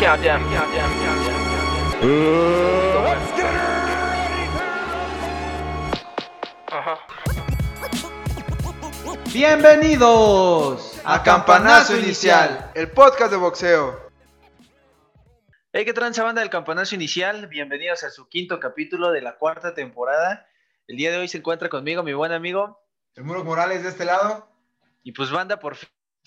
Countdown. Ajá. Bienvenidos a Campanazo Inicial, el podcast de boxeo. Hey, ¿qué tranza banda del Campanazo Inicial? Bienvenidos a su quinto capítulo de la cuarta temporada. El día de hoy se encuentra conmigo mi buen amigo. El Muro Morales de este lado. Y pues banda, por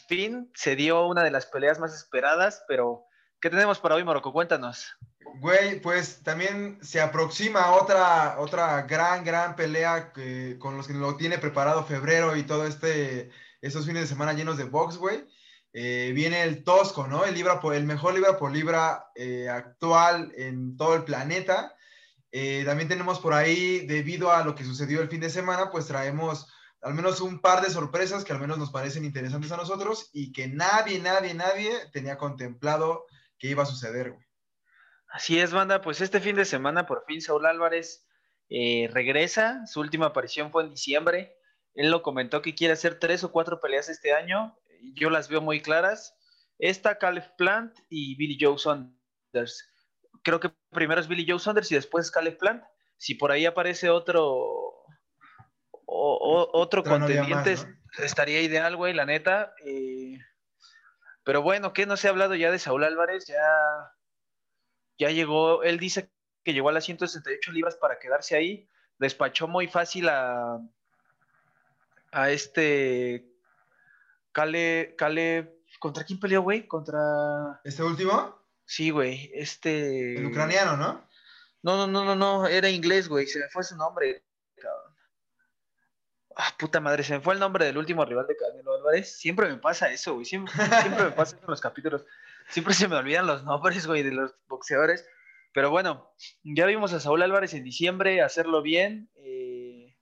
fin se dio una de las peleas más esperadas, pero ¿qué tenemos para hoy, Morocco? Cuéntanos. Güey, pues también se aproxima otra, otra gran, gran pelea que, con los que lo tiene preparado febrero y todo este, estos fines de semana llenos de box, güey. Eh, viene el Tosco, ¿no? El, libra por, el mejor libra por libra eh, actual en todo el planeta. Eh, también tenemos por ahí, debido a lo que sucedió el fin de semana, pues traemos al menos un par de sorpresas que al menos nos parecen interesantes a nosotros y que nadie, nadie, nadie tenía contemplado que iba a suceder, güey. Así es, banda. Pues este fin de semana, por fin, Saúl Álvarez eh, regresa. Su última aparición fue en diciembre. Él lo comentó que quiere hacer tres o cuatro peleas este año. Yo las veo muy claras. Esta, Caleb Plant y Billy Joe Saunders. Creo que primero es Billy Joe Saunders y después es Caleb Plant. Si por ahí aparece otro, o, otro contendiente, estaría ideal, güey, la neta. Eh, pero bueno, ¿qué no se ha hablado ya de Saúl Álvarez? Ya ya llegó, él dice que llegó a las 168 libras para quedarse ahí, despachó muy fácil a, a este Cale, Cale, ¿contra quién peleó, güey? ¿Contra... ¿Este último? Sí, güey, este... El ucraniano, ¿no? No, no, no, no, no, era inglés, güey, se me fue su nombre, Ah, puta madre, se me fue el nombre del último rival de Canelo Álvarez. Siempre me pasa eso, güey. Siempre, me pasa eso en los capítulos. Siempre se me olvidan los nombres, güey, de los boxeadores. Pero bueno, ya vimos a Saúl Álvarez en diciembre hacerlo bien. Eh,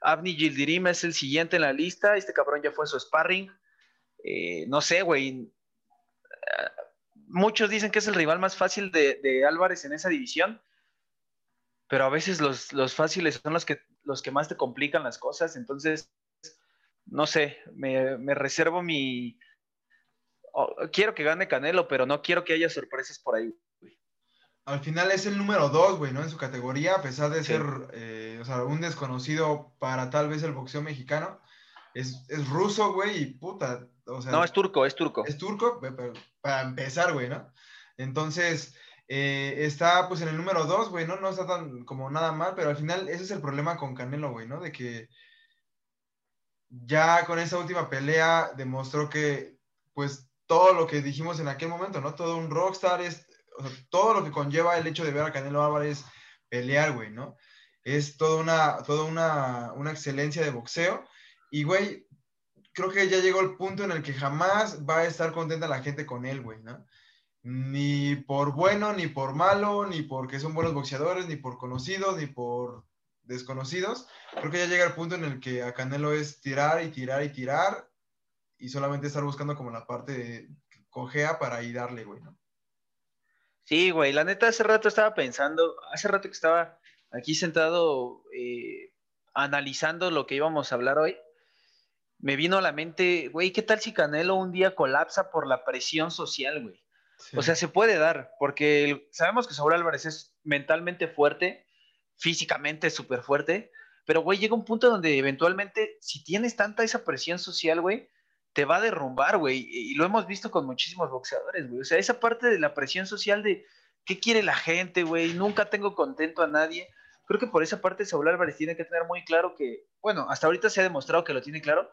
Avni Gildirim es el siguiente en la lista. Este cabrón ya fue su sparring. Eh, no sé, güey. Muchos dicen que es el rival más fácil de, Álvarez en esa división. Pero a veces los, los, fáciles son los que, los que más te complican las cosas. Entonces, no sé, me reservo mi, quiero que gane Canelo, pero no quiero que haya sorpresas por ahí. Al final es el número dos, güey, ¿no? En su categoría, a pesar de ser, eh, o sea, un desconocido para tal vez el boxeo mexicano. Es, ruso, güey, y puta. O sea, no, es turco, es turco. Es turco, para empezar, güey, ¿no? Entonces, eh, está pues en el número dos, güey, ¿no? Está tan como nada mal, pero al final ese es el problema con Canelo, güey, ¿no? De que ya con esa última pelea demostró que, pues, todo lo que dijimos en aquel momento, ¿no? Todo un rockstar es, todo lo que conlleva el hecho de ver a Canelo Álvarez pelear, güey, ¿no? Es toda una, toda una, una excelencia de boxeo. Y, güey, creo que ya llegó el punto en el que jamás va a estar contenta la gente con él, güey, ¿no? Ni por bueno, ni por malo, ni porque son buenos boxeadores, ni por conocidos, ni por desconocidos. Creo que ya llega el punto en el que a Canelo es tirar y tirar y tirar y solamente estar buscando como la parte cojea para ahí darle, güey, ¿no? Sí, güey, la neta hace rato estaba pensando, hace rato que estaba aquí sentado eh, analizando lo que íbamos a hablar hoy, me vino a la mente, güey, ¿qué tal si Canelo un día colapsa por la presión social, güey? O sea, se puede dar, porque sabemos que Saúl Álvarez es mentalmente fuerte, físicamente súper fuerte, pero, güey, llega un punto donde eventualmente, si tienes tanta esa presión social, güey, te va a derrumbar, güey. Y lo hemos visto con muchísimos boxeadores, güey. O sea, esa parte de la presión social de qué quiere la gente, güey. Nunca tengo contento a nadie. Creo que por esa parte Saúl Álvarez tiene que tener muy claro que, bueno, hasta ahorita se ha demostrado que lo tiene claro,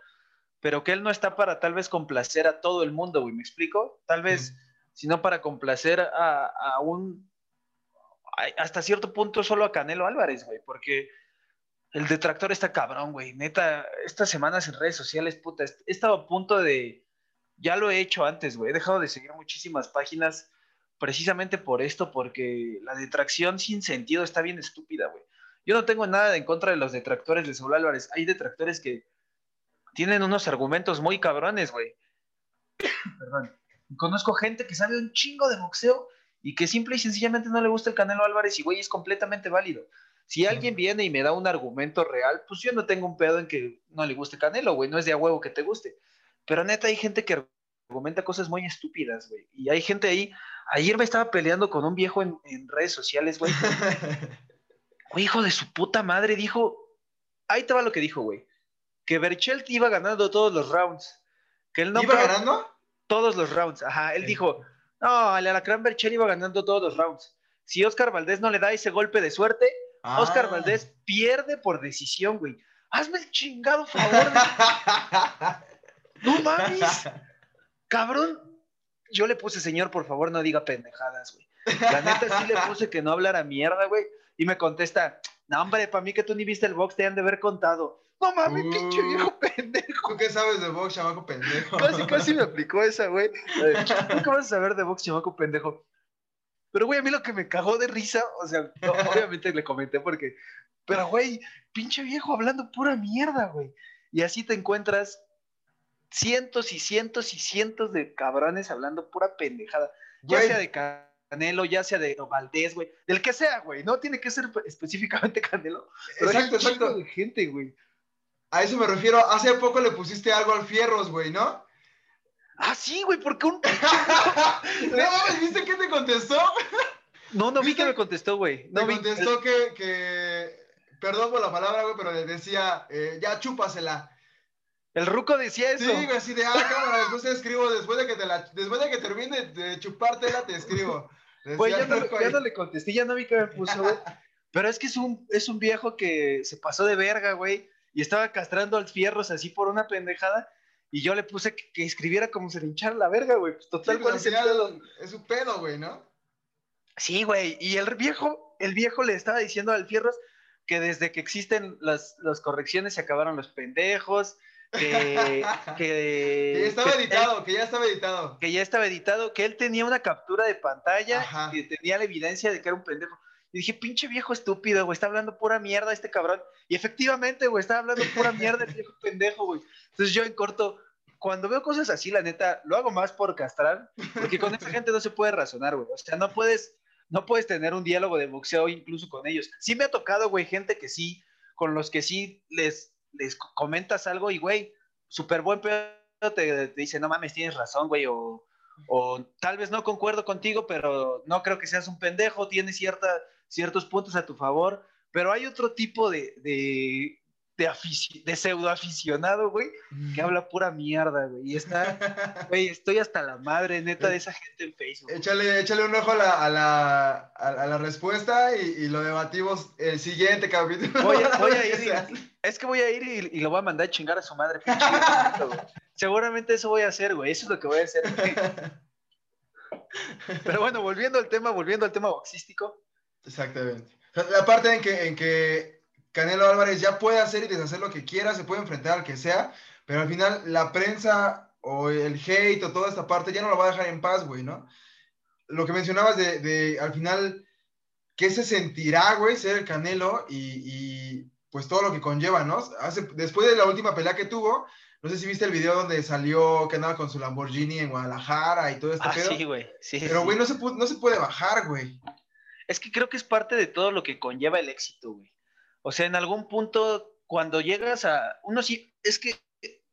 pero que él no está para tal vez complacer a todo el mundo, güey. ¿Me explico? Tal vez, sino para complacer a, a un, hasta cierto punto solo a Canelo Álvarez, güey, porque el detractor está cabrón, güey. Neta, estas semanas en redes sociales, puta, he estado a punto de. Ya lo he hecho antes, güey. He dejado de seguir muchísimas páginas precisamente por esto, porque la detracción sin sentido está bien estúpida, güey. Yo no tengo nada en contra de los detractores de Saúl Álvarez. Hay detractores que tienen unos argumentos muy cabrones, güey. Perdón. Conozco gente que sabe un chingo de boxeo y que simple y sencillamente no le gusta el Canelo Álvarez y, güey, es completamente válido. Si alguien viene y me da un argumento real, pues yo no tengo un pedo en que no le guste Canelo, güey, no es de a huevo que te guste. Pero neta, hay gente que argumenta cosas muy estúpidas, güey. Y hay gente ahí. Ayer me estaba peleando con un viejo en, en redes sociales, güey. Güey, hijo de su puta madre, dijo. Ahí te va lo que dijo, güey. Que Berchelt iba ganando todos los rounds. Que él no ¿Iba ganando? Todos los rounds. Ajá. Él dijo: No, el Alacrán Berchelt iba ganando todos los rounds. Si Oscar Valdés no le da ese golpe de suerte, Ah. Oscar Valdés pierde por decisión, güey. Hazme el chingado favor. de- No mames. Cabrón. Yo le puse, señor, por favor, no diga pendejadas, güey. La neta sí le puse que no hablara mierda, güey. Y me contesta, no, hombre, para mí que tú ni viste el box, te han de haber contado. No mames, Uh. pinche viejo pendejo. ¿Tú qué sabes de box, chamaco pendejo? Casi, casi me aplicó esa, güey. ¿Tú qué vas a saber de box, chamaco pendejo? Pero, güey, a mí lo que me cagó de risa, o sea, no, obviamente le comenté porque, pero, güey, pinche viejo hablando pura mierda, güey. Y así te encuentras cientos y cientos y cientos de cabrones hablando pura pendejada. Ya Güey, sea de Canelo, ya sea de Valdés, güey. Del que sea, güey. No tiene que ser específicamente Canelo. Pero hay Exacto, un exacto. de gente, güey. A eso me refiero. Hace poco le pusiste algo al Fierros, güey, ¿no? Ah, sí, güey, porque un... no ¿viste qué te contestó? No, no vi que me contestó, güey. No Me vi. contestó que, que- Perdón por la palabra, güey, pero le decía, eh, ya chúpasela. El ruco decía eso. Sí, güey, así de, ah, cámara, después te escribo, después de que te la, después de que termine de chupártela, te escribo. Güey, ya, no, ya le contesté, ya no vi que me puso, güey. Pero es que es un, es un viejo que se pasó de verga, güey. Y estaba castrando al fierros así por una pendejada. Y yo le puse que, que escribiera como se le hinchara la verga, güey. Pues total, Sí, ¿cuál pues, es su pedo, güey, ¿no? Sí, güey. Y el viejo, el viejo le estaba diciendo al Fierros que desde que existen las, las correcciones se acabaron los pendejos, que, que, Que ya estaba que él- editado, que ya estaba editado. que ya estaba editado, que él tenía una captura de pantalla Ajá. y tenía la evidencia de que era un pendejo. Y dije, pinche viejo estúpido, güey, está hablando pura mierda este cabrón. Y efectivamente, güey, estaba hablando pura mierda el viejo pendejo, güey. Entonces yo en corto, cuando veo cosas así, la neta, lo hago más por castrar, porque con esa gente no se puede razonar, güey. O sea, no puedes, no puedes tener un diálogo de boxeo incluso con ellos. Sí me ha tocado, güey, gente que sí, con los que sí les, les comentas algo y, güey, súper buen pedo, te, te dice, no mames, tienes razón, güey, o, o tal vez no concuerdo contigo, pero no creo que seas un pendejo, tienes cierta, ciertos puntos a tu favor, pero hay otro tipo de, de, de, afici- de pseudo aficionado, güey, que habla pura mierda, güey, y está, güey, estoy hasta la madre, neta, de esa gente en Facebook. Échale, échale un ojo a la, a la, a, a la respuesta y, y lo debatimos el siguiente capítulo. Voy a, voy a ir, y- es que voy a ir y, y lo voy a mandar a chingar a su madre, pinche. Seguramente eso voy a hacer, güey, eso es lo que voy a hacer, güey. Pero bueno, volviendo al tema, volviendo al tema boxístico, Exactamente. La parte en que, en que Canelo Álvarez ya puede hacer y deshacer lo que quiera, se puede enfrentar al que sea, pero al final la prensa o el hate o toda esta parte ya no lo va a dejar en paz, güey, ¿no? Lo que mencionabas de, de, al final, ¿qué se sentirá, güey, ser el Canelo y, y, pues todo lo que conlleva, ¿no? Hace, después de la última pelea que tuvo, no sé si viste el video donde salió que andaba con su Lamborghini en Guadalajara y todo este ah, pedo. sí, güey, sí, Pero, sí. güey, no se, no se puede bajar, güey. Es que creo que es parte de todo lo que conlleva el éxito, güey. O sea, en algún punto, cuando llegas a. Uno sí. Es que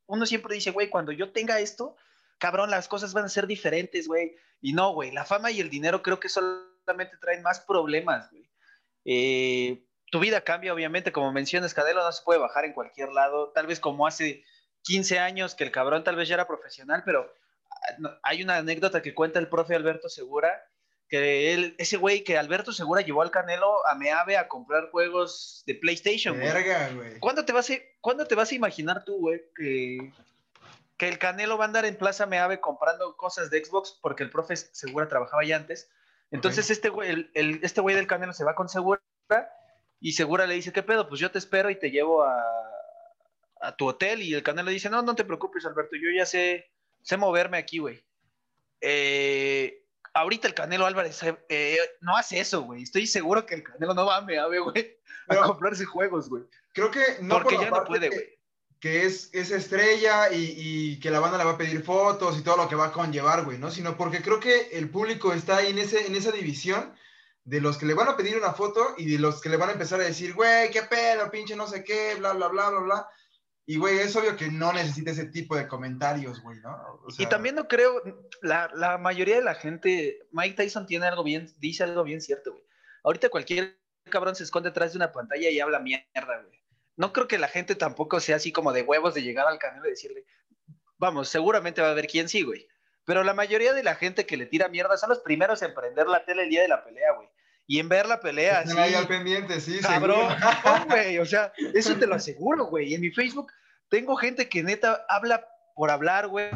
uno siempre dice, güey, cuando yo tenga esto, cabrón, las cosas van a ser diferentes, güey. Y no, güey. La fama y el dinero creo que solamente traen más problemas, güey. Eh, tu vida cambia, obviamente, como mencionas, Cadelo no se puede bajar en cualquier lado. Tal vez como hace 15 años que el cabrón tal vez ya era profesional, pero ah, hay una anécdota que cuenta el profe Alberto Segura que él, ese güey que Alberto Segura llevó al Canelo a Meave a comprar juegos de PlayStation, güey. Verga, güey. ¿Cuándo te vas a, ¿cuándo te vas a imaginar tú, güey, que, que el Canelo va a andar en Plaza Meave comprando cosas de Xbox porque el profe Segura trabajaba ya antes? Entonces este güey, el, el- este güey del Canelo se va con Segura y Segura le dice, ¿qué pedo? Pues yo te espero y te llevo a, a tu hotel y el Canelo dice, no, no te preocupes, Alberto, yo ya sé, sé moverme aquí, güey. Eh, ahorita el Canelo Álvarez eh, no hace eso, güey. Estoy seguro que el Canelo no va a Meave, güey, a comprarse juegos, güey. Creo que no Porque por ya no puede, que- güey. Que es, es estrella y, y que la banda le va a pedir fotos y todo lo que va a conllevar, güey, ¿no? Sino porque creo que el público está ahí en, ese, en esa división de los que le van a pedir una foto y de los que le van a empezar a decir, güey, qué pedo, pinche no sé qué, bla, bla, bla, bla, bla. Y, güey, es obvio que no necesita ese tipo de comentarios, güey, ¿no? y también no creo, la, la, mayoría de la gente, Mike Tyson tiene algo bien, dice algo bien cierto, güey. Ahorita cualquier cabrón se esconde detrás de una pantalla y habla mierda, güey. No creo que la gente tampoco sea así como de huevos de llegar al canal y decirle, vamos, seguramente va a haber quien sí, güey. Pero la mayoría de la gente que le tira mierda son los primeros en prender la tele el día de la pelea, güey. Y en ver la pelea. Están ahí al pendiente, sí, Cabrón, güey. O sea, eso te lo aseguro, güey. En mi Facebook tengo gente que neta habla por hablar, güey.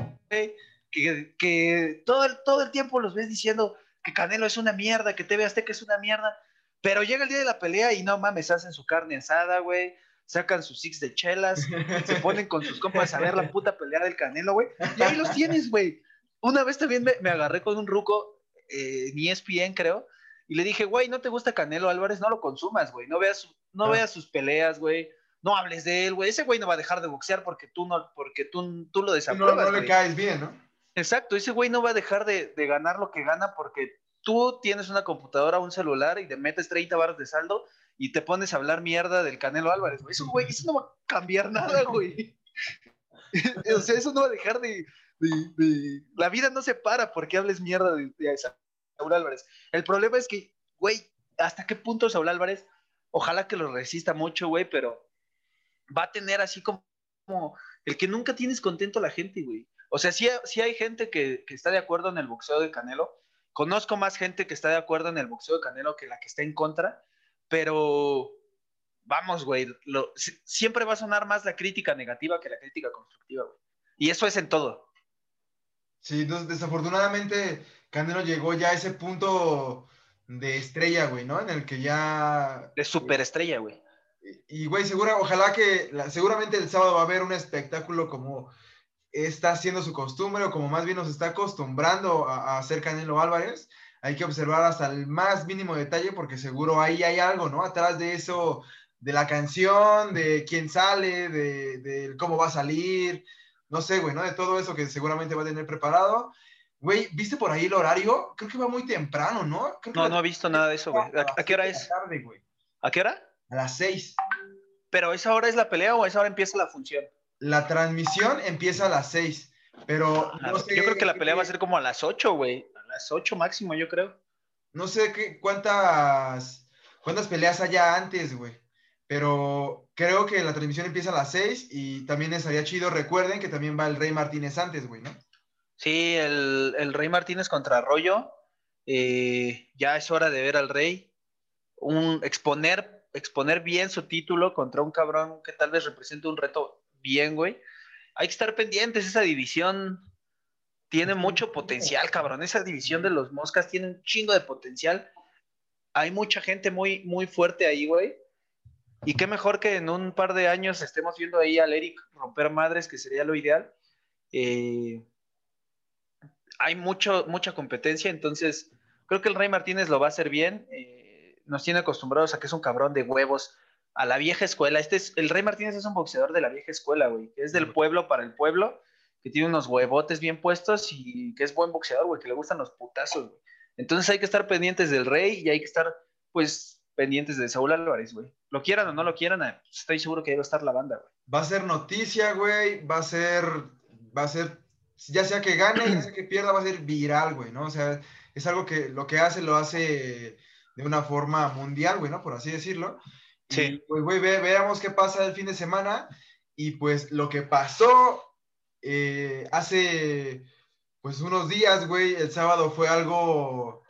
Que, que todo, el, todo el tiempo los ves diciendo que Canelo es una mierda, que TV Azteca es una mierda. Pero llega el día de la pelea y no mames, hacen su carne asada, güey. Sacan sus six de chelas, se ponen con sus compas a ver la puta pelea del Canelo, güey. Y ahí los tienes, güey. Una vez también me, me agarré con un ruco, eh, en ESPN, creo, y le dije, güey, ¿no te gusta Canelo Álvarez? No lo consumas, güey. No veas, no ah. veas sus peleas, güey. No hables de él, güey. Ese güey no va a dejar de boxear porque tú no, porque tú, tú lo desapruebas. No, no le caes bien, ¿no? Exacto, ese güey no va a dejar de, de, ganar lo que gana porque tú tienes una computadora, un celular y te metes 30 barras de saldo y te pones a hablar mierda del Canelo Álvarez, güey. Eso, güey, eso no va a cambiar nada, güey. o sea, eso no va a dejar de, de, La vida no se para porque hables mierda de, de, Saúl Álvarez. El problema es que, güey, ¿hasta qué punto Saúl Álvarez? Ojalá que lo resista mucho, güey, pero va a tener así como, el que nunca tienes contento a la gente, güey. O sea, sí, hay gente que, está de acuerdo en el boxeo de Canelo. Conozco más gente que está de acuerdo en el boxeo de Canelo que la que está en contra, pero vamos, güey, siempre va a sonar más la crítica negativa que la crítica constructiva, güey. Y eso es en todo. Sí, desafortunadamente Canelo llegó ya a ese punto de estrella, güey, ¿no? En el que ya... De superestrella, güey. Y, güey, segura, ojalá que, seguramente el sábado va a haber un espectáculo como está haciendo su costumbre o como más bien nos está acostumbrando a, hacer Canelo Álvarez. Hay que observar hasta el más mínimo detalle porque seguro ahí hay algo, ¿no? Atrás de eso, de la canción, de quién sale, de, de cómo va a salir, no sé, güey, ¿no? De todo eso que seguramente va a tener preparado. Güey, ¿viste por ahí el horario? Creo que va muy temprano, ¿no? no, no he visto nada de eso, güey. ¿A, qué hora es? ¿A qué hora? A las seis. ¿Pero esa hora es la pelea o esa hora empieza la función? La transmisión empieza a las seis, pero no sé, Yo creo que la pelea va a ser como a las ocho, güey. A las ocho máximo, yo creo. No sé qué, cuántas, cuántas peleas haya antes, güey. Pero creo que la transmisión empieza a las seis y también estaría chido. Recuerden que también va el Rey Martínez antes, güey, ¿no? Sí, el, Rey Martínez contra Arroyo. Eh, ya es hora de ver al Rey. Un, exponer, exponer bien su título contra un cabrón que tal vez represente un reto bien, güey. Hay que estar pendientes. Esa división tiene mucho potencial, cabrón. Esa división de los moscas tiene un chingo de potencial. Hay mucha gente muy, muy fuerte ahí, güey. Y qué mejor que en un par de años estemos viendo ahí al Eric romper madres, que sería lo ideal. Eh, hay mucho, mucha competencia, entonces creo que el Rey Martínez lo va a hacer bien. Eh, nos tiene acostumbrados a que es un cabrón de huevos a la vieja escuela. Este es, el Rey Martínez es un boxeador de la vieja escuela, güey, que es del pueblo para el pueblo, que tiene unos huevotes bien puestos y que es buen boxeador, güey, que le gustan los putazos, güey. Entonces hay que estar pendientes del Rey y hay que estar, pues, pendientes de Saúl Álvarez, güey. Lo quieran o no lo quieran, estoy seguro que ahí va a estar la banda, güey. Va a ser noticia, güey, va a ser, va a ser ya sea que gane, ya sea que pierda, va a ser viral, güey, ¿no? O sea, es algo que lo que hace, lo hace de una forma mundial, güey, ¿no? Por así decirlo. Sí. pues, güey, veamos qué pasa el fin de semana. Y pues lo que pasó eh, hace, pues unos días, güey, el sábado fue algo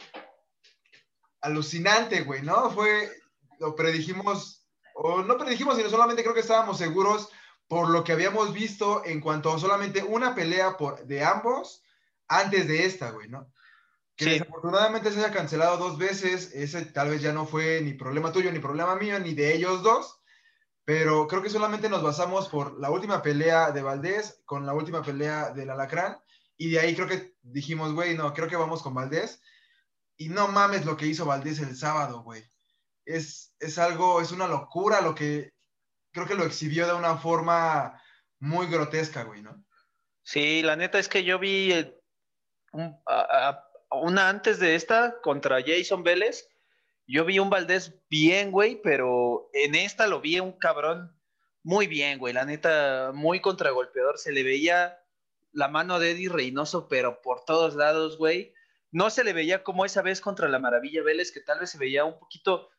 alucinante, güey, ¿no? Fue, lo predijimos, o no predijimos, sino solamente creo que estábamos seguros por lo que habíamos visto en cuanto a solamente una pelea por, de ambos antes de esta, güey, ¿no? Que desafortunadamente se haya cancelado dos veces, ese tal vez ya no fue ni problema tuyo, ni problema mío, ni de ellos dos, pero creo que solamente nos basamos por la última pelea de Valdés con la última pelea del Alacrán, y de ahí creo que dijimos, güey, no, creo que vamos con Valdés, y no mames lo que hizo Valdés el sábado, güey. Es, es algo, es una locura lo que creo que lo exhibió de una forma muy grotesca, güey, ¿no? Sí, la neta es que yo vi eh, una antes de esta contra Jason Vélez. Yo vi un Valdés bien, güey, pero en esta lo vi un cabrón muy bien, güey. La neta, muy contragolpeador. Se le veía la mano de Eddie Reynoso, pero por todos lados, güey. No se le veía como esa vez contra la Maravilla Vélez, que tal vez se veía un poquito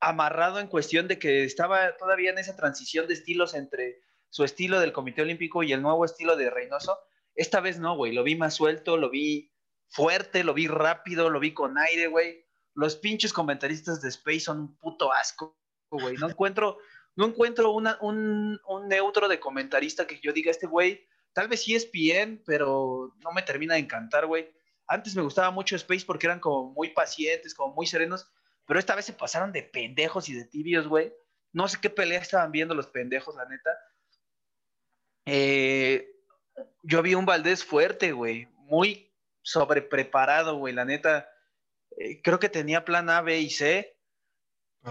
amarrado en cuestión de que estaba todavía en esa transición de estilos entre su estilo del Comité Olímpico y el nuevo estilo de Reynoso. Esta vez no, güey. Lo vi más suelto, lo vi fuerte, lo vi rápido, lo vi con aire, güey. Los pinches comentaristas de Space son un puto asco, güey. No encuentro, no encuentro un, un neutro de comentarista que yo diga, este güey Tal vez sí es bien, pero no me termina de encantar, güey. Antes me gustaba mucho Space porque eran como muy pacientes, como muy serenos, pero esta vez se pasaron de pendejos y de tibios, güey. No sé qué pelea estaban viendo los pendejos, la neta. Eh, yo vi un Valdés fuerte, güey, muy sobrepreparado, güey, la neta. Eh, creo que tenía plan A, B y C.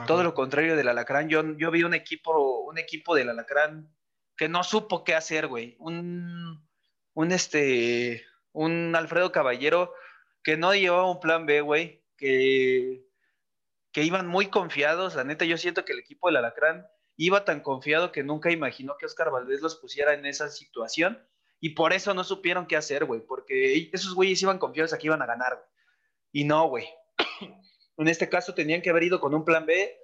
Todo lo contrario del Alacrán. Yo, yo vi un equipo, un equipo del Alacrán que no supo qué hacer, güey. Un, un, este, un Alfredo Caballero que no llevaba un plan B, güey, que, que iban muy confiados. La neta, yo siento que el equipo del Alacrán iba tan confiado que nunca imaginó que Oscar Valdés los pusiera en esa situación y por eso no supieron qué hacer, güey, porque esos güeyes iban confiados a que iban a ganar, güey. Y no, güey. en este caso tenían que haber ido con un plan B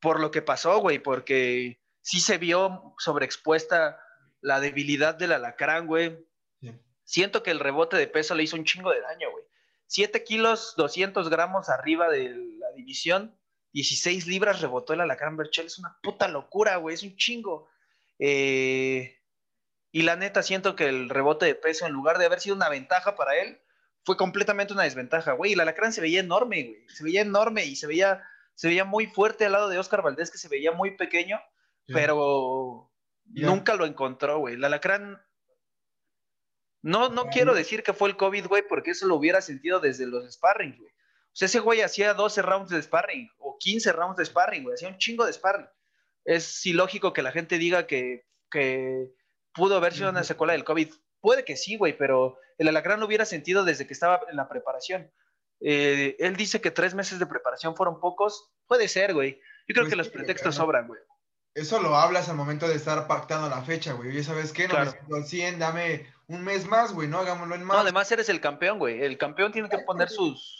por lo que pasó, güey, porque sí se vio sobreexpuesta la debilidad del alacrán, güey. Siento que el rebote de peso le hizo un chingo de daño, güey. 7 kilos, 200 gramos arriba de la división, 16 libras rebotó el alacrán Berchel. Es una puta locura, güey, es un chingo. Eh, y la neta, siento que el rebote de peso, en lugar de haber sido una ventaja para él, fue completamente una desventaja, güey. Y el alacrán se veía enorme, güey. Se veía enorme y se veía, se veía muy fuerte al lado de Oscar Valdés, que se veía muy pequeño pero nunca lo encontró, güey. El alacrán. No, no quiero decir que fue el COVID, güey, porque eso lo hubiera sentido desde los sparring, güey. Sea, ese güey hacía 12 rounds de sparring o 15 rounds de sparring, güey. Hacía un chingo de sparring. Es ilógico que la gente diga que, que pudo haber sido una secuela del COVID. Puede que sí, güey, pero el alacrán lo hubiera sentido desde que estaba en la preparación. Eh, él dice que tres meses de preparación fueron pocos. Puede ser, güey. Yo creo pues que los pretextos sobran, güey eso lo hablas al momento de estar pactando la fecha, güey. Oye, ¿sabes qué? No me siento al 100, dame un mes más, güey, ¿no? Hagámoslo en más. No, además eres el campeón, güey. El campeón tiene que poner sus,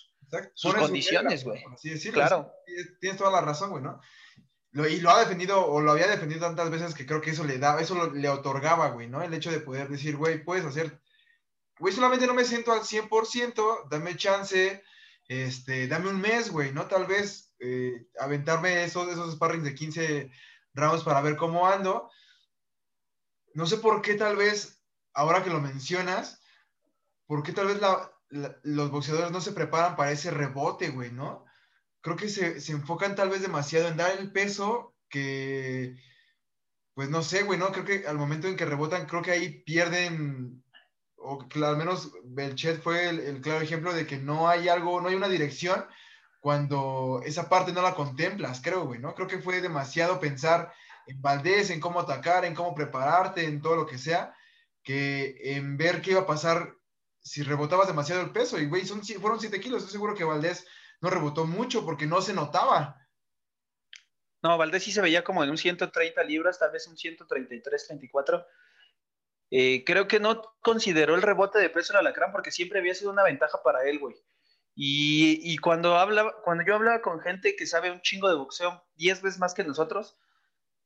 sus condiciones, güey. Sí, Claro. Tienes toda la razón, güey, ¿no? y lo ha defendido, o lo había defendido tantas veces que creo que eso le da, eso le otorgaba, güey, ¿no? El hecho de poder decir, güey, puedes hacer, güey, solamente no me siento al 100%, dame chance, este, dame un mes, güey, ¿no? Tal vez eh, aventarme esos, esos sparrings de 15 rounds para ver cómo ando. No sé por qué tal vez, ahora que lo mencionas, por qué tal vez los boxeadores no se preparan para ese rebote, güey, ¿no? Creo que se, se, enfocan tal vez demasiado en dar el peso que, pues no sé, güey, ¿no? Creo que al momento en que rebotan, creo que ahí pierden, o al menos Belchet fue el, el claro ejemplo de que no hay algo, no hay una dirección cuando esa parte no la contemplas, creo, güey, ¿no? Creo que fue demasiado pensar en Valdés, en cómo atacar, en cómo prepararte, en todo lo que sea, que en ver qué iba a pasar si rebotabas demasiado el peso. Y, güey, son, fueron 7 kilos. Estoy seguro que Valdés no rebotó mucho porque no se notaba. No, Valdés sí se veía como en un 130 libras, tal vez un 133, 34. Eh, creo que no consideró el rebote de peso en alacrán porque siempre había sido una ventaja para él, güey. Y, cuando, habla, cuando yo hablaba con gente que sabe un chingo de boxeo, 10 veces más que nosotros,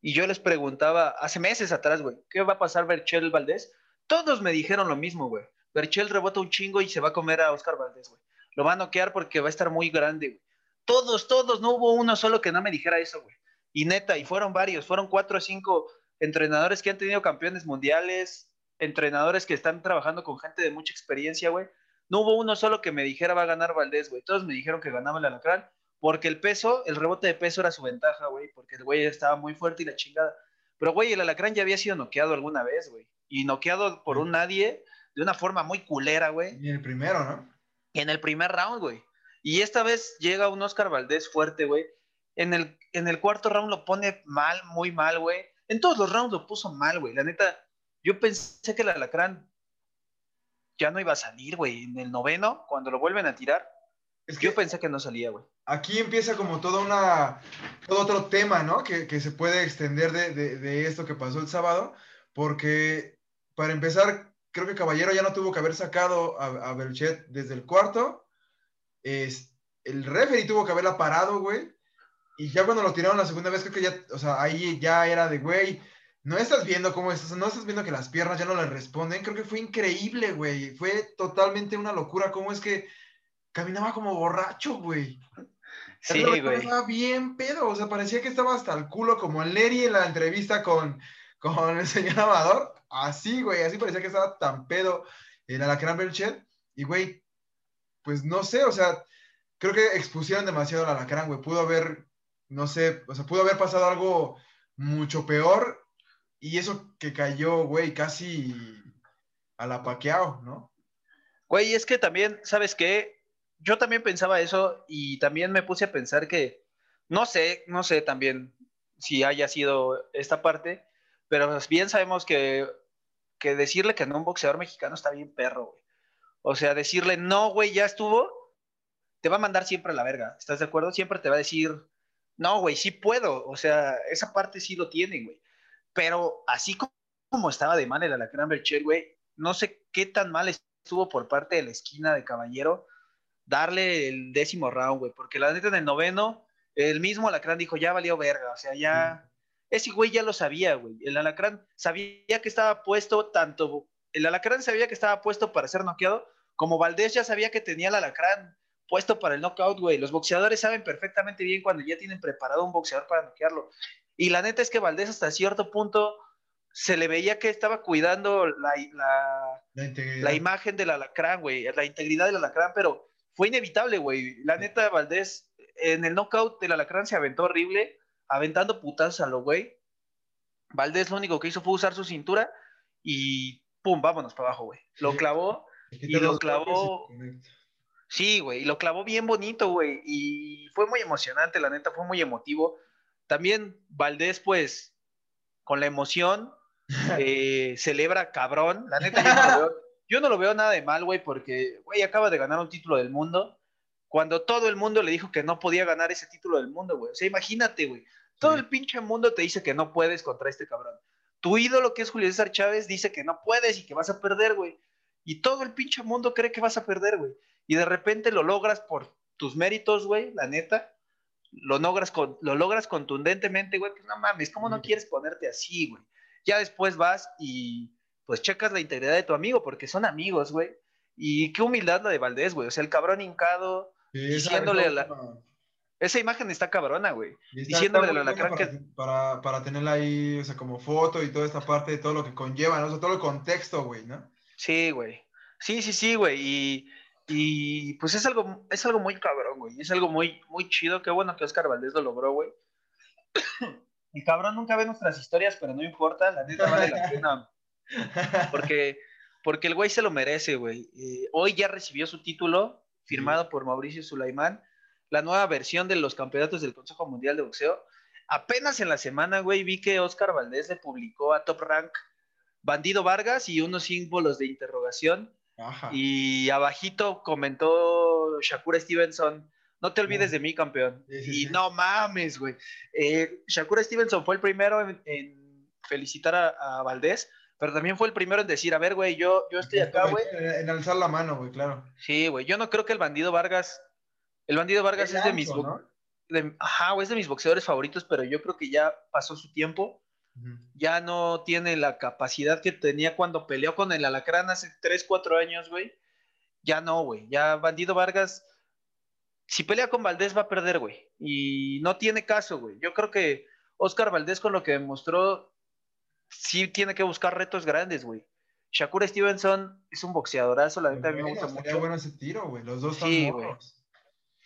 y yo les preguntaba hace meses atrás, güey, ¿qué va a pasar Berchel Valdés? Todos me dijeron lo mismo, güey. Berchel rebota un chingo y se va a comer a Oscar Valdés, güey. Lo va a noquear porque va a estar muy grande, güey. Todos, todos, no hubo uno solo que no me dijera eso, güey. Y neta, y fueron varios, fueron cuatro o cinco entrenadores que han tenido campeones mundiales, entrenadores que están trabajando con gente de mucha experiencia, güey, no hubo uno solo que me dijera va a ganar Valdés, güey. Todos me dijeron que ganaba el Alacrán, porque el peso, el rebote de peso era su ventaja, güey, porque el güey estaba muy fuerte y la chingada. Pero, güey, el Alacrán ya había sido noqueado alguna vez, güey. Y noqueado por un nadie de una forma muy culera, güey. Y en el primero, ¿no? En el primer round, güey. Y esta vez llega un Oscar Valdés fuerte, güey. En el, en el cuarto round lo pone mal, muy mal, güey. En todos los rounds lo puso mal, güey. La neta, yo pensé que el Alacrán ya no iba a salir, güey. En el noveno, cuando lo vuelven a tirar, Es que Yo pensé que no salía, güey. Aquí empieza como toda una, todo otro tema, ¿no? Que, que se puede extender de, de, de, esto que pasó el sábado, porque para empezar, creo que Caballero ya no tuvo que haber sacado a, a Belchet desde el cuarto. Es, el referee tuvo que haberla parado, güey. Y ya cuando lo tiraron la segunda vez, creo que ya, o sea, ahí ya era de, güey, no estás viendo cómo estás, no estás viendo que las piernas ya no le responden. Creo que fue increíble, güey. Fue totalmente una locura. ¿Cómo es que caminaba como borracho, güey? Sí, güey. Estaba bien pedo, o sea, parecía que estaba hasta el culo, como el Leri en la entrevista con, con el señor Amador. Así, güey, así parecía que estaba tan pedo en Alacrán Belchet. Y, güey, pues no sé, o sea, creo que expusieron demasiado al Alacrán, güey. Pudo haber no sé, o sea, pudo haber pasado algo mucho peor y eso que cayó, güey, casi a la paqueado, ¿no? Güey, es que también, ¿sabes qué? Yo también pensaba eso y también me puse a pensar que, no sé, no sé también si haya sido esta parte, pero bien sabemos que, que decirle que no un boxeador mexicano está bien perro, güey. O sea, decirle, no, güey, ya estuvo, te va a mandar siempre a la verga, ¿estás de acuerdo? Siempre te va a decir, no, güey, sí puedo. O sea, esa parte sí lo tienen, güey. Pero así como estaba de mal el Alacrán Bercher, güey, no sé qué tan mal estuvo por parte de la esquina de Caballero darle el décimo round, güey. Porque la neta en el noveno, el mismo Alacrán dijo, ya valió verga. O sea, ya. Ese güey ya lo sabía, güey. El Alacrán sabía que estaba puesto tanto. El Alacrán sabía que estaba puesto para ser noqueado, como Valdés ya sabía que tenía el Alacrán puesto para el knockout, güey. Los boxeadores saben perfectamente bien cuando ya tienen preparado un boxeador para noquearlo. Y la neta es que Valdés hasta cierto punto se le veía que estaba cuidando la, la, imagen del alacrán, güey, la integridad del alacrán, pero fue inevitable, güey. La neta, Valdés, en el knockout del alacrán se aventó horrible, aventando putas a lo güey. Valdés lo único que hizo fue usar su cintura y pum, vámonos para abajo, güey. Lo clavó y lo clavó. Sí, güey, y lo clavó bien bonito, güey, y fue muy emocionante, la neta, fue muy emotivo. También Valdés, pues, con la emoción, eh, celebra cabrón. La neta, yo no, lo veo, yo no lo veo nada de mal, güey, porque, güey, acaba de ganar un título del mundo, cuando todo el mundo le dijo que no podía ganar ese título del mundo, güey. O sea, imagínate, güey, todo el pinche mundo te dice que no puedes contra este cabrón. Tu ídolo, que es Julio César Chávez, dice que no puedes y que vas a perder, güey. Y todo el pinche mundo cree que vas a perder, güey y de repente lo logras por tus méritos, güey, la neta, lo logras, con, lo logras contundentemente, güey, pues no mames, ¿cómo no quieres ponerte así, güey? Ya después vas y pues checas la integridad de tu amigo, porque son amigos, güey. Y qué humildad la de Valdés, güey. O sea, el cabrón hincado, diciéndole a la... Esa imagen está cabrona, güey. Diciéndole a la para, que... Para, para, tenerla ahí, o sea, como foto y toda esta parte de todo lo que conlleva, ¿no? O sea, todo el contexto, güey, ¿no? Sí, güey. Sí, sí, sí, güey. Y y pues es algo, es algo muy cabrón, güey. Es algo muy, muy chido. Qué bueno que Oscar Valdés lo logró, güey. El cabrón nunca ve nuestras historias, pero no importa, la neta vale la pena. Porque, porque el güey se lo merece, güey. Eh, hoy ya recibió su título, firmado por Mauricio Sulaimán, la nueva versión de los campeonatos del Consejo Mundial de Boxeo. Apenas en la semana, güey, vi que Oscar Valdés le publicó a Top Rank Bandido Vargas y unos símbolos de interrogación y abajito comentó Shakura Stevenson, no te olvides de mí, campeón. y no mames, güey. Eh, Shakura Stevenson fue el primero en, felicitar a, Valdés, pero también fue el primero en decir, a ver, güey, yo, yo estoy acá, güey. En, alzar la mano, güey, claro. Sí, güey, yo no creo que el bandido Vargas, el bandido Vargas es de mis... ajá, es de mis boxeadores favoritos, pero yo creo que ya pasó su tiempo ya no tiene la capacidad que tenía cuando peleó con el Alacrán hace 3, 4 años, güey. Ya no, güey. Ya Bandido Vargas, si pelea con Valdés va a perder, güey. Y no tiene caso, güey. Yo creo que Oscar Valdés con lo que demostró, sí tiene que buscar retos grandes, güey. Shakur Stevenson es un boxeadorazo, la verdad a mí me gusta mucho. bueno ese tiro, güey. Los dos sí, güey.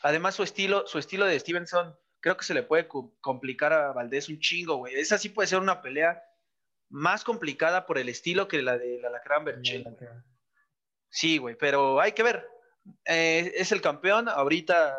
Además, su estilo, su estilo de Stevenson creo que se le puede complicar a Valdés un chingo, güey. Esa sí puede ser una pelea más complicada por el estilo que la de la Lacrán Berchel. Sí, güey, pero hay que ver. Eh, es el campeón, ahorita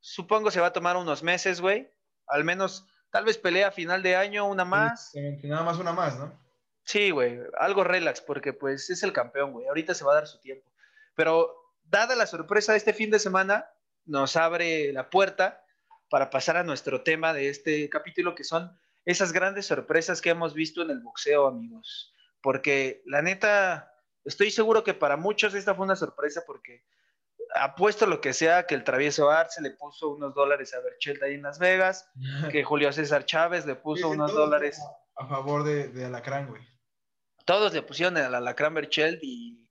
supongo se va a tomar unos meses, güey. Al menos, tal vez pelea a final de año, una más. nada más una más, ¿no? Sí, güey, algo relax, porque pues es el campeón, güey. Ahorita se va a dar su tiempo. Pero dada la sorpresa de este fin de semana, nos abre la puerta para pasar a nuestro tema de este capítulo, que son esas grandes sorpresas que hemos visto en el boxeo, amigos. Porque la neta, estoy seguro que para muchos esta fue una sorpresa porque apuesto lo que sea que el travieso Arce le puso unos dólares a Berchelt ahí en Las Vegas, que Julio César Chávez le puso unos dólares. A favor de, de Alacrán, güey. Todos le pusieron al Alacrán Berchelt y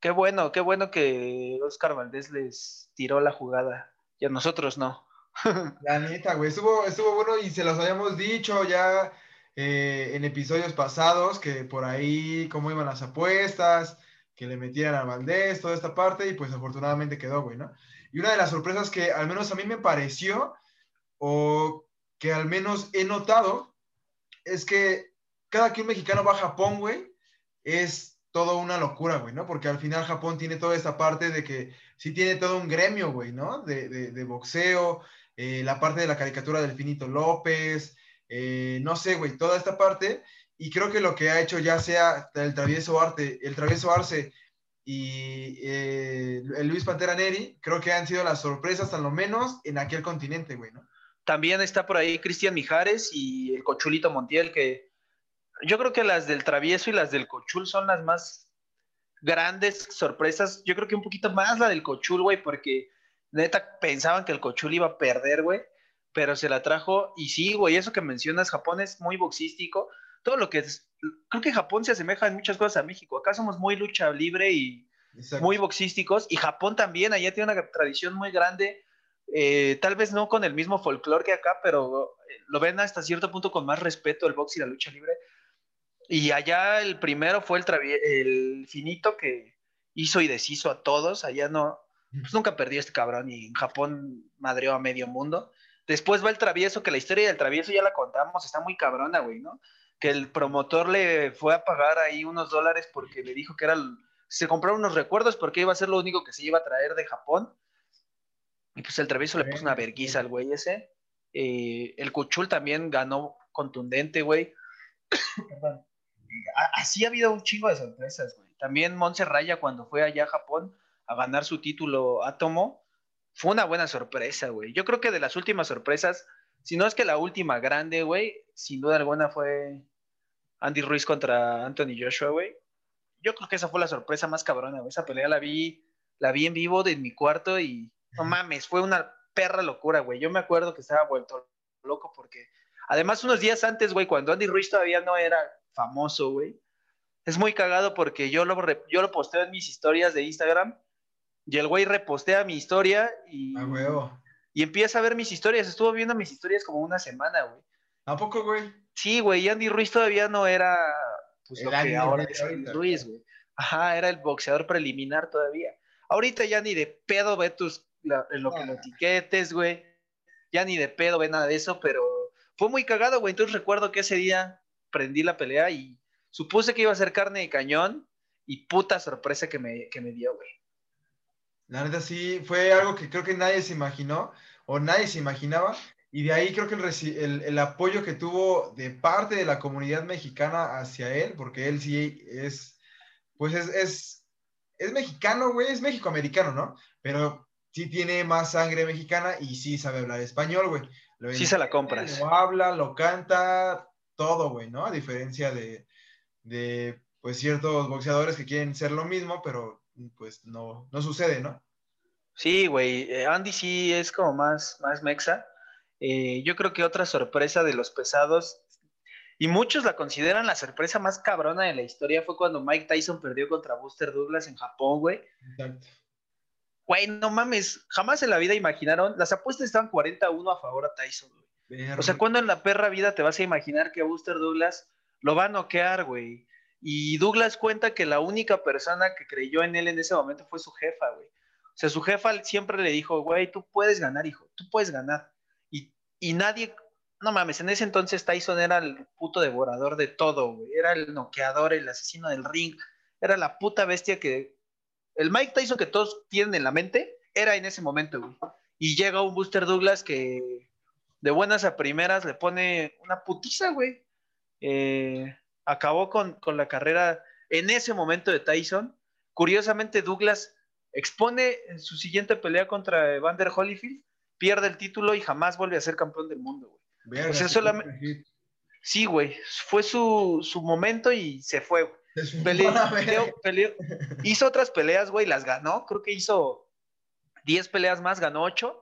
qué bueno, qué bueno que Oscar Valdés les tiró la jugada y a nosotros no. La neta, güey, estuvo, estuvo bueno y se los habíamos dicho ya eh, en episodios pasados que por ahí cómo iban las apuestas, que le metieran a Valdés, toda esta parte y pues afortunadamente quedó, güey, ¿no? Y una de las sorpresas que al menos a mí me pareció o que al menos he notado es que cada que un mexicano va a Japón, güey, es todo una locura, güey, ¿no? Porque al final Japón tiene toda esta parte de que sí tiene todo un gremio, güey, ¿no? De, de boxeo, eh, la parte de la caricatura del Finito López, eh, no sé, güey, toda esta parte. Y creo que lo que ha hecho ya sea el travieso arte, el travieso Arce y eh, el Luis Pantera Neri, creo que han sido las sorpresas, al menos, en aquel continente, güey, ¿no? También está por ahí Cristian Mijares y el Cochulito Montiel, que yo creo que las del travieso y las del Cochul son las más grandes sorpresas. Yo creo que un poquito más la del Cochul, güey, porque neta pensaban que el Cochul iba a perder, güey, pero se la trajo. Y sí, güey, eso que mencionas, Japón es muy boxístico. Todo lo que es, creo que Japón se asemeja en muchas cosas a México. Acá somos muy lucha libre y muy boxísticos. Y Japón también, allá tiene una tradición muy grande. Eh, tal vez no con el mismo folclore que acá, pero eh, lo ven hasta cierto punto con más respeto el box y la lucha libre. Y allá el primero fue el, el finito que hizo y deshizo a todos. Allá no, pues nunca perdió este cabrón y en Japón madreó a medio mundo. Después va el travieso, que la historia del travieso ya la contamos, está muy cabrona, güey, ¿no? Que el promotor le fue a pagar ahí unos dólares porque le dijo que era, se compraron unos recuerdos porque iba a ser lo único que se iba a traer de Japón. Y pues el travieso le puso una verguiza al güey ese. Eh, el Cuchul también ganó contundente, güey. Así ha habido un chingo de sorpresas, güey. También Monse Raya cuando fue allá a Japón a ganar su título Átomo, fue una buena sorpresa, güey. Yo creo que de las últimas sorpresas, si no es que la última grande, güey, sin duda alguna fue Andy Ruiz contra Anthony Joshua, güey. Yo creo que esa fue la sorpresa más cabrona, güey. Esa pelea la vi, la vi en vivo de mi cuarto y no mames, fue una perra locura, güey. Yo me acuerdo que estaba vuelto loco porque además unos días antes, güey, cuando Andy Ruiz todavía no era famoso, güey. Es muy cagado porque yo lo, yo lo posteo en mis historias de Instagram y el güey repostea mi historia y, y empieza a ver mis historias. Estuvo viendo mis historias como una semana, güey. ¿A poco, güey? Sí, güey. Andy Ruiz todavía no era pues, lo que ahora es Andy Ruiz, güey. Ajá, era el boxeador preliminar todavía. Ahorita ya ni de pedo ve tus, lo que lo ah. etiquetes, güey. Ya ni de pedo ve nada de eso, pero fue muy cagado, güey. Entonces recuerdo que ese día prendí la pelea y supuse que iba a ser carne de cañón y puta sorpresa que me, que me dio, güey. La neta sí, fue algo que creo que nadie se imaginó o nadie se imaginaba. Y de ahí creo que el, el, apoyo que tuvo de parte de la comunidad mexicana hacia él, porque él sí es, pues es, es, es mexicano, güey, es mexicoamericano, ¿no? Pero sí tiene más sangre mexicana y sí sabe hablar español, güey. Sí se la compras. Lo habla, lo canta, todo, güey, ¿no? A diferencia de, de, pues, ciertos boxeadores que quieren ser lo mismo, pero pues no, no sucede, ¿no? Sí, güey, eh, Andy sí es como más, más mexa. Eh, yo creo que otra sorpresa de los pesados, y muchos la consideran la sorpresa más cabrona de la historia, fue cuando Mike Tyson perdió contra Buster Douglas en Japón, güey. Exacto. Güey, no mames, jamás en la vida imaginaron, las apuestas estaban 41 a favor a Tyson, güey. O sea, ¿cuándo en la perra vida te vas a imaginar que Buster Douglas lo va a noquear, güey? Y Douglas cuenta que la única persona que creyó en él en ese momento fue su jefa, güey. O sea, su jefa siempre le dijo, güey, tú puedes ganar, hijo, tú puedes ganar. Y, nadie, no mames, en ese entonces Tyson era el puto devorador de todo, güey. Era el noqueador, el asesino del ring. Era la puta bestia que... El Mike Tyson que todos tienen en la mente era en ese momento, güey. Y llega un Buster Douglas que de buenas a primeras le pone una putiza, güey. Eh, acabó con, la carrera en ese momento de Tyson. Curiosamente, Douglas expone en su siguiente pelea contra Evander Holyfield, pierde el título y jamás vuelve a ser campeón del mundo, güey. Verga, O sea, solamente- Sí, güey, fue su, su momento y se fue, güey. Es un- Pele- a ver. peleó- peleó- hizo otras peleas, güey, las ganó. Creo que hizo 10 peleas más, ganó 8,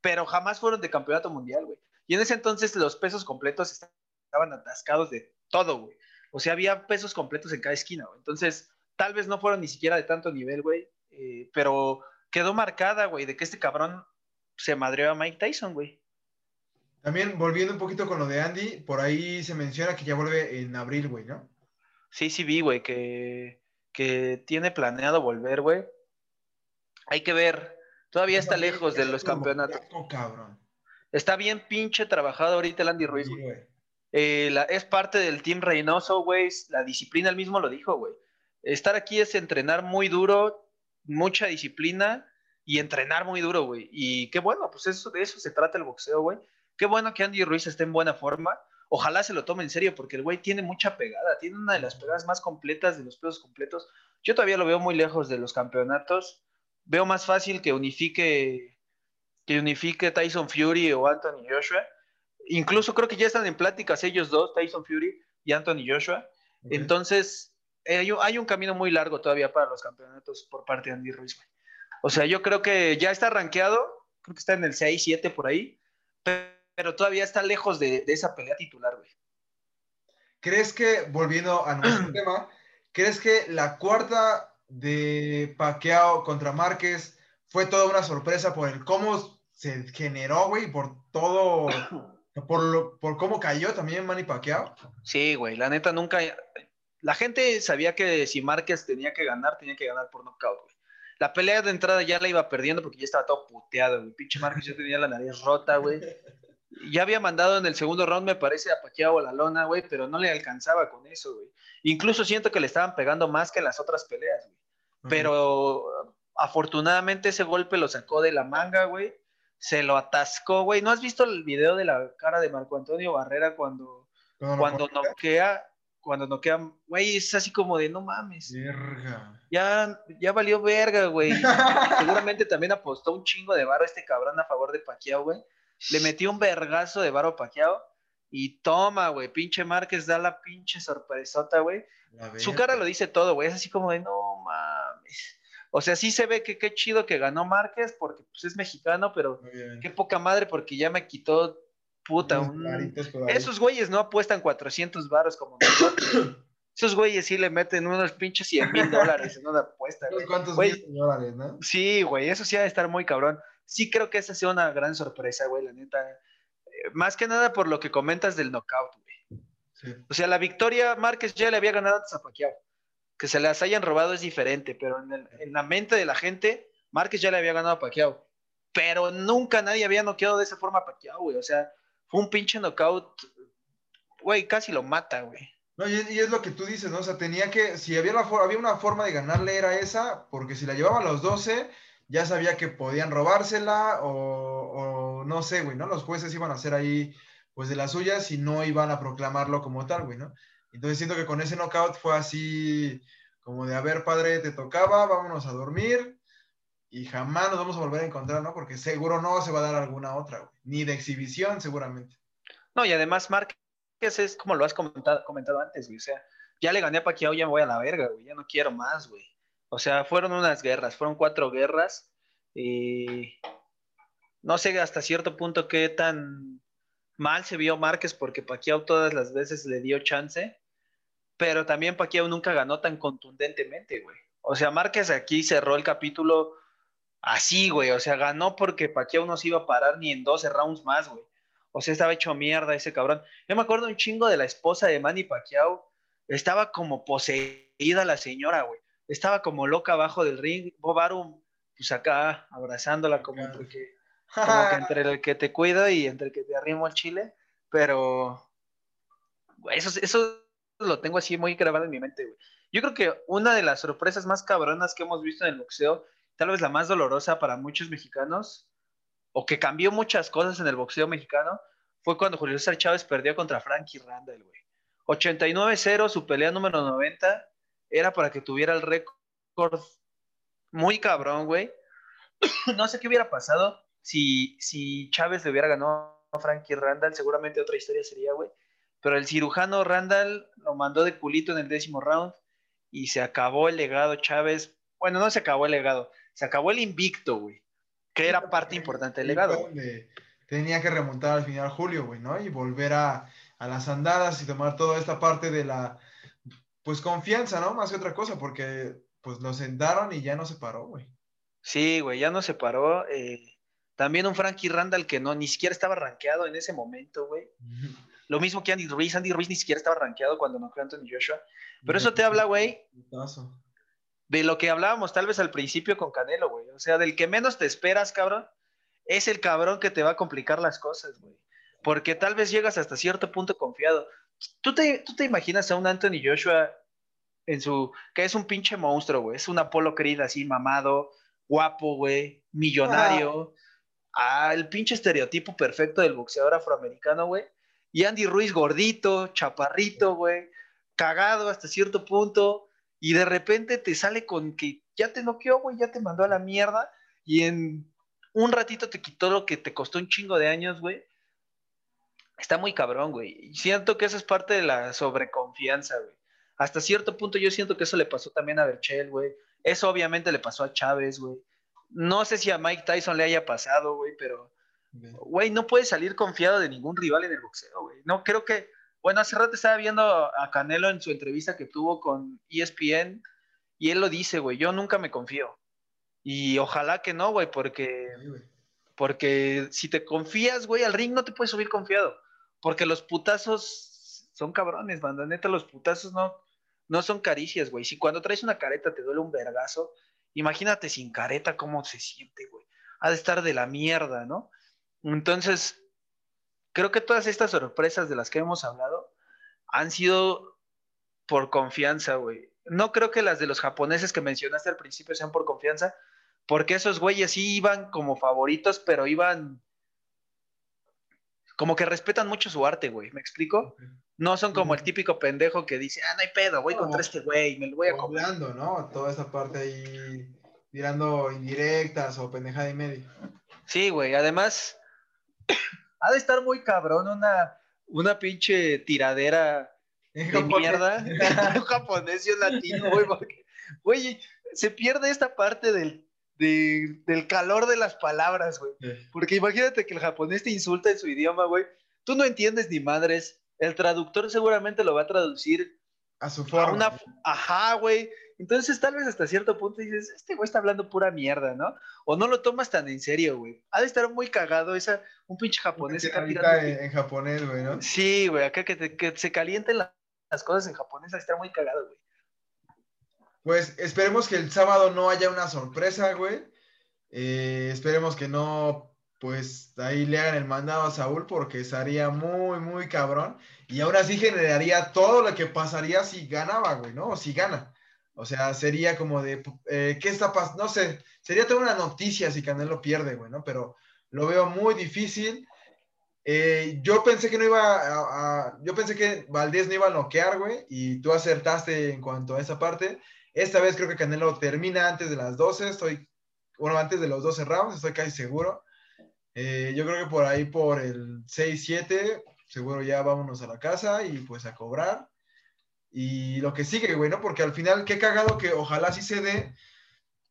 pero jamás fueron de campeonato mundial, güey. Y en ese entonces los pesos completos estaban atascados de todo, güey. O sea, había pesos completos en cada esquina, güey. Entonces, tal vez no fueron ni siquiera de tanto nivel, güey. eh, pero quedó marcada, güey, de que este cabrón se madreó a Mike Tyson, güey. También volviendo un poquito con lo de Andy, por ahí se menciona que ya vuelve en abril, güey, ¿no? Sí, sí vi, güey, que, que tiene planeado volver, güey. Hay que ver. Todavía está lejos de los campeonatos. Está bien pinche trabajado ahorita el Andy Ruiz, güey. güey. Eh, la- es parte del Team Reynoso, güey. La disciplina, él mismo lo dijo, güey. Estar aquí es entrenar muy duro, mucha disciplina y entrenar muy duro, güey. Y qué bueno, pues eso, de eso se trata el boxeo, güey. Qué bueno que Andy Ruiz esté en buena forma. Ojalá se lo tome en serio, porque el güey tiene mucha pegada, tiene una de las pegadas más completas de los pesos completos. Yo todavía lo veo muy lejos de los campeonatos. Veo más fácil que unifique, que unifique Tyson Fury o Anthony Joshua. Incluso creo que ya están en pláticas ellos dos, Tyson Fury y Anthony Joshua. Entonces, eh, hay, hay un camino muy largo todavía para los campeonatos por parte de Andy Ruiz. güey. O sea, yo creo que ya está rankeado, creo que está en el 6, 7 por ahí, pe- pero todavía está lejos de, de esa pelea titular, güey. ¿Crees que, volviendo a nuestro tema, crees que la cuarta de Pacquiao contra Márquez fue toda una sorpresa por el cómo se generó, güey, por todo, por, lo, por cómo cayó también Manny Pacquiao? Sí, güey, la neta nunca. La gente sabía que si Márquez tenía que ganar, tenía que ganar por nocaut, güey. La pelea de entrada ya la iba perdiendo porque ya estaba todo puteado, güey. Pinche Márquez ya tenía la nariz rota, güey. Ya había mandado en el segundo round, me parece, a Pacquiao a la lona, güey, pero no le alcanzaba con eso, güey. Incluso siento que le estaban pegando más que en las otras peleas, güey. Pero afortunadamente ese golpe lo sacó de la manga, güey. Se lo atascó, güey. ¿No has visto el video de la cara de Marco Antonio Barrera cuando Cuando cuando noquea, cuando noquea, güey, es así como de no mames, Verga. ya, ya valió verga, güey. Seguramente también apostó un chingo de varo este cabrón a favor de Pacquiao, güey. Le metió un vergazo de varo a Pacquiao y toma, güey, pinche Márquez da la pinche sorpresota, güey. Su cara lo dice todo, güey, es así como de no mames. O sea, sí se ve que qué chido que ganó Márquez porque pues es mexicano, pero qué poca madre porque ya me quitó puta un, esos güeyes no apuestan 400 varos como nosotros. Esos güeyes sí le meten unos pinches 100 mil dólares en una apuesta, güey. cuantos Güey. dólares, ¿no? Sí, güey, eso sí ha de estar muy cabrón. Sí creo que esa ha sido una gran sorpresa, güey, la neta. Eh, Más que nada por lo que comentas del knockout, güey. Sí. O sea, la victoria Márquez ya le había ganado antes a Pacquiao. Que se las hayan robado es diferente, pero en, el- en la mente de la gente, Márquez ya le había ganado a Pacquiao. Pero nunca nadie había noqueado de esa forma a Pacquiao, güey. O sea, un pinche knockout, güey, casi lo mata, güey. No, y, es- y es lo que tú dices, ¿no? O sea, tenía que, si había, la había una forma de ganarle era esa, porque si la llevaba a los 12, ya sabía que podían robársela o, o no sé, güey, ¿no? Los jueces iban a hacer ahí, pues, de las suyas y no iban a proclamarlo como tal, güey, ¿no? Entonces siento que con ese knockout fue así, como de, a ver, padre, te tocaba, vámonos a dormir y jamás nos vamos a volver a encontrar, ¿no? Porque seguro no se va a dar alguna otra, güey, ni de exhibición seguramente. No, y además Márquez es como lo has comentado, comentado antes, güey. O sea, ya le gané a Pacquiao, ya me voy a la verga, güey. Ya no quiero más, güey. O sea, fueron unas guerras, fueron cuatro guerras. Y no sé hasta cierto punto qué tan mal se vio Márquez porque Pacquiao todas las veces le dio chance. Pero también Pacquiao nunca ganó tan contundentemente, güey. O sea, Márquez aquí cerró el capítulo así, güey. O sea, ganó porque Pacquiao no se iba a parar ni en 12 rounds más, güey. O sea, estaba hecho mierda ese cabrón. Yo me acuerdo un chingo de la esposa de Manny Pacquiao. Estaba como poseída la señora, güey. Estaba como loca abajo del ring. Bob Arum, pues acá abrazándola como entre que, como que entre el que te cuido y entre el que te arrimo el chile. Pero güey, eso, eso lo tengo así muy grabado en mi mente, güey. Yo creo que una de las sorpresas más cabronas que hemos visto en el boxeo, tal vez la más dolorosa para muchos mexicanos, o que cambió muchas cosas en el boxeo mexicano, fue cuando Julio César Chávez perdió contra Frankie Randall, güey. 89-0, su pelea número 90, era para que tuviera el récord muy cabrón, güey. no sé qué hubiera pasado si, si Chávez le hubiera ganado a Frankie Randall, seguramente otra historia sería, güey. Pero el cirujano Randall lo mandó de culito en el décimo round y se acabó el legado Chávez. Bueno, no se acabó el legado, se acabó el invicto, güey, que era parte importante del legado. Tenía que remontar al final Julio, güey, ¿no? Y volver a, a las andadas y tomar toda esta parte de la, pues confianza, ¿no? Más que otra cosa, porque pues lo sentaron y ya no se paró, güey. Sí, güey, ya no se paró. Eh, también un Frankie Randall que no, ni siquiera estaba rankeado en ese momento, güey. Lo mismo que Andy Ruiz. Andy Ruiz ni siquiera estaba rankeado cuando no fue Anthony Joshua. Pero eso te habla, güey, de lo que hablábamos tal vez al principio con Canelo, güey. O sea, del que menos te esperas, cabrón, es el cabrón que te va a complicar las cosas, güey. Porque tal vez llegas hasta cierto punto confiado. ¿Tú te, tú te imaginas a un Anthony Joshua en su. que es un pinche monstruo, güey. Es un Apolo Creed así, mamado, guapo, güey, millonario. Ah. el pinche estereotipo perfecto del boxeador afroamericano, güey. Y Andy Ruiz gordito, chaparrito, güey, cagado hasta cierto punto. Y de repente te sale con que ya te noqueó, güey, ya te mandó a la mierda. Y en un ratito te quitó lo que te costó un chingo de años, güey. Está muy cabrón, güey. Siento que eso es parte de la sobreconfianza, güey. Hasta cierto punto yo siento que eso le pasó también a Berchel, güey. Eso obviamente le pasó a Chávez, güey. No sé si a Mike Tyson le haya pasado, güey, pero, güey, no puede salir confiado de ningún rival en el boxeo, güey. No, creo que, bueno, hace rato estaba viendo a Canelo en su entrevista que tuvo con ESPN y él lo dice, güey, yo nunca me confío. Y ojalá que no, güey, porque, porque si te confías, güey, al ring no te puedes subir confiado. Porque los putazos son cabrones, banda. Neta, los putazos no, no son caricias, güey. Si cuando traes una careta te duele un vergazo, imagínate sin careta cómo se siente, güey. Ha de estar de la mierda, ¿no? Entonces, creo que todas estas sorpresas de las que hemos hablado han sido por confianza, güey. No creo que las de los japoneses que mencionaste al principio sean por confianza, porque esos güeyes sí iban como favoritos, pero iban como que respetan mucho su arte, güey. ¿Me explico? No son como el típico pendejo que dice, ah, no hay pedo, voy contra este güey, me lo voy a comer. ¿no? Toda esa parte ahí, tirando indirectas o pendejada y medio. Sí, güey, además, ha de estar muy cabrón una, una pinche tiradera de mierda. un japonés y un latino, güey, porque, güey, se pierde esta parte del, del calor de las palabras, güey. Porque imagínate que el japonés te insulta en su idioma, güey. Tú no entiendes ni madres el traductor seguramente lo va a traducir a su forma. Ajá, güey. Entonces, tal vez hasta cierto punto dices, este güey está hablando pura mierda, ¿no? O no lo tomas tan en serio, güey. Ha de estar muy cagado esa, un pinche japonés. acá en, en, japonés, güey, ¿no? Sí, güey, acá que, se calienten las cosas en japonés, ha de estar muy cagado, güey. Pues esperemos que el sábado no haya una sorpresa, güey. Eh, esperemos que no pues ahí le hagan el mandado a Saúl porque estaría muy, muy cabrón. Y ahora sí generaría todo lo que pasaría si ganaba, güey, ¿no? O si gana. O sea, sería como de, eh, ¿qué está pasando? No sé, sería toda una noticia si Canelo pierde, güey, ¿no? Pero lo veo muy difícil. Eh, yo pensé que no iba a, yo pensé que Valdés no iba a noquear, güey, y tú acertaste en cuanto a esa parte. Esta vez creo que Canelo termina antes de las 12, estoy, bueno, antes de los 12 rounds, estoy casi seguro. Eh, yo creo que por ahí, por el 6-7, seguro ya vámonos a la casa y pues a cobrar. Y lo que sigue, güey, ¿no? Porque al final, qué cagado que ojalá sí se dé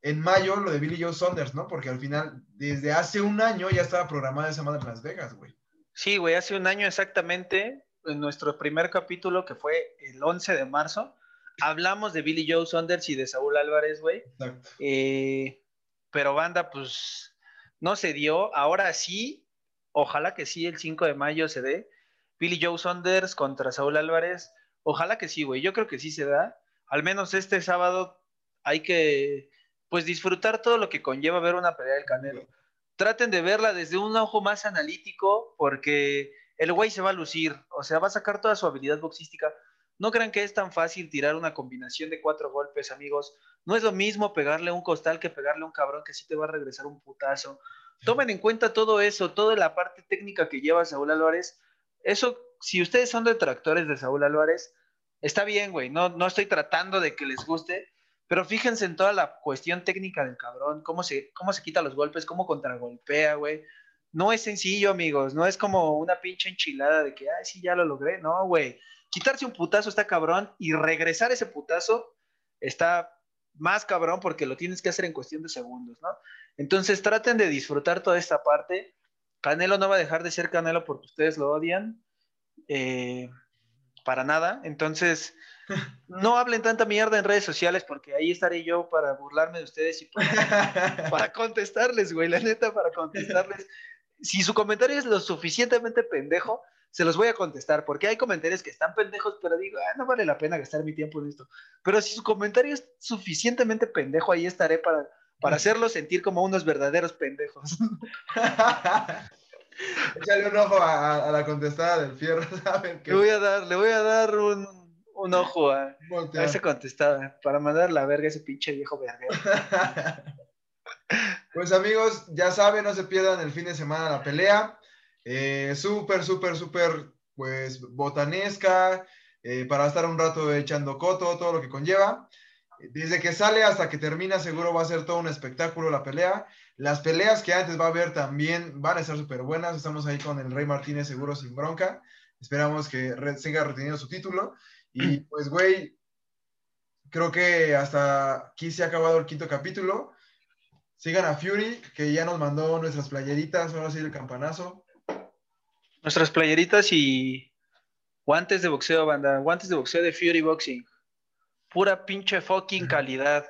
en mayo lo de Billy Joe Saunders, ¿no? Porque al final, desde hace un año ya estaba programada esa madre en Las Vegas, güey. Sí, güey, hace un año exactamente, en nuestro primer capítulo, que fue el 11 de marzo, hablamos de Billy Joe Saunders y de Saúl Álvarez, güey. Exacto. Eh, pero banda, pues no se dio, ahora sí, ojalá que sí, el 5 de mayo se dé. Billy Joe Saunders contra Saúl Álvarez, ojalá que sí, güey, yo creo que sí se da. Al menos este sábado hay que, pues, disfrutar todo lo que conlleva ver una pelea del Canelo. Traten de verla desde un ojo más analítico, porque el güey se va a lucir, o sea, va a sacar toda su habilidad boxística. No crean que es tan fácil tirar una combinación de cuatro golpes, amigos. No es lo mismo pegarle un costal que pegarle un cabrón que sí te va a regresar un putazo. Tomen en cuenta todo eso, toda la parte técnica que lleva Saúl Álvarez. Eso, si ustedes son detractores de Saúl Álvarez, está bien, güey. No, no estoy tratando de que les guste, Pero fíjense en toda la cuestión técnica del cabrón, cómo se, cómo se quita los golpes, cómo contragolpea, güey. No es sencillo, amigos, no es como una pinche enchilada de que, ay, sí, ya lo logré. No, güey. Quitarse un putazo está cabrón y regresar ese putazo está más cabrón porque lo tienes que hacer en cuestión de segundos, ¿no? Entonces traten de disfrutar toda esta parte. Canelo no va a dejar de ser Canelo porque ustedes lo odian. Eh, para nada. Entonces, no hablen tanta mierda en redes sociales porque ahí estaré yo para burlarme de ustedes y para, contestarles, güey, la neta, para contestarles. Si su comentario es lo suficientemente pendejo, se los voy a contestar, porque hay comentarios que están pendejos, pero digo, ah, no vale la pena gastar mi tiempo en esto. Pero si su comentario es suficientemente pendejo, ahí estaré para, para hacerlo sentir como unos verdaderos pendejos. Échale un ojo a, la contestada del fierro, Le voy a dar, le voy a dar un, un ojo a, esa contestada para mandar la verga a ese pinche viejo verga. Pues amigos, ya saben, no se pierdan el fin de semana la pelea. Eh, súper, súper, súper, pues, botanesca, eh, para estar un rato echando coto, todo lo que conlleva. Desde que sale hasta que termina, seguro va a ser todo un espectáculo la pelea. Las peleas que antes va a haber también van a estar súper buenas. Estamos ahí con el Rey Martínez, seguro sin bronca. Esperamos que siga reteniendo su título. Y pues, güey, creo que hasta aquí se ha acabado el quinto capítulo. Sigan a Fury, que ya nos mandó nuestras playeritas, ahora sí el campanazo. Nuestras playeritas y guantes de boxeo, banda. Guantes de boxeo de Fury Boxing. Pura pinche fucking calidad.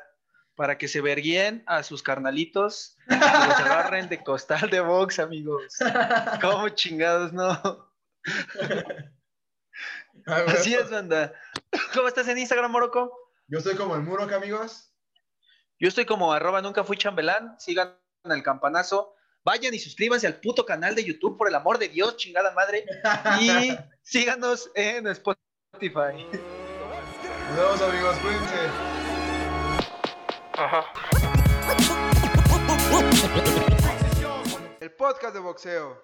Para que se verguen a sus carnalitos y los agarren de costal de box, amigos. ¿Cómo chingados, no? Ah, Así es, banda. ¿Cómo estás en Instagram, Moroco? Yo estoy como el Muro, amigos. Yo estoy como arroba nunca fui chambelán. Sigan el campanazo. Vayan y suscríbanse al puto canal de YouTube, por el amor de Dios, chingada madre. Y síganos en Spotify. Nos vemos, amigos. Cuídense. Ajá. El podcast de boxeo.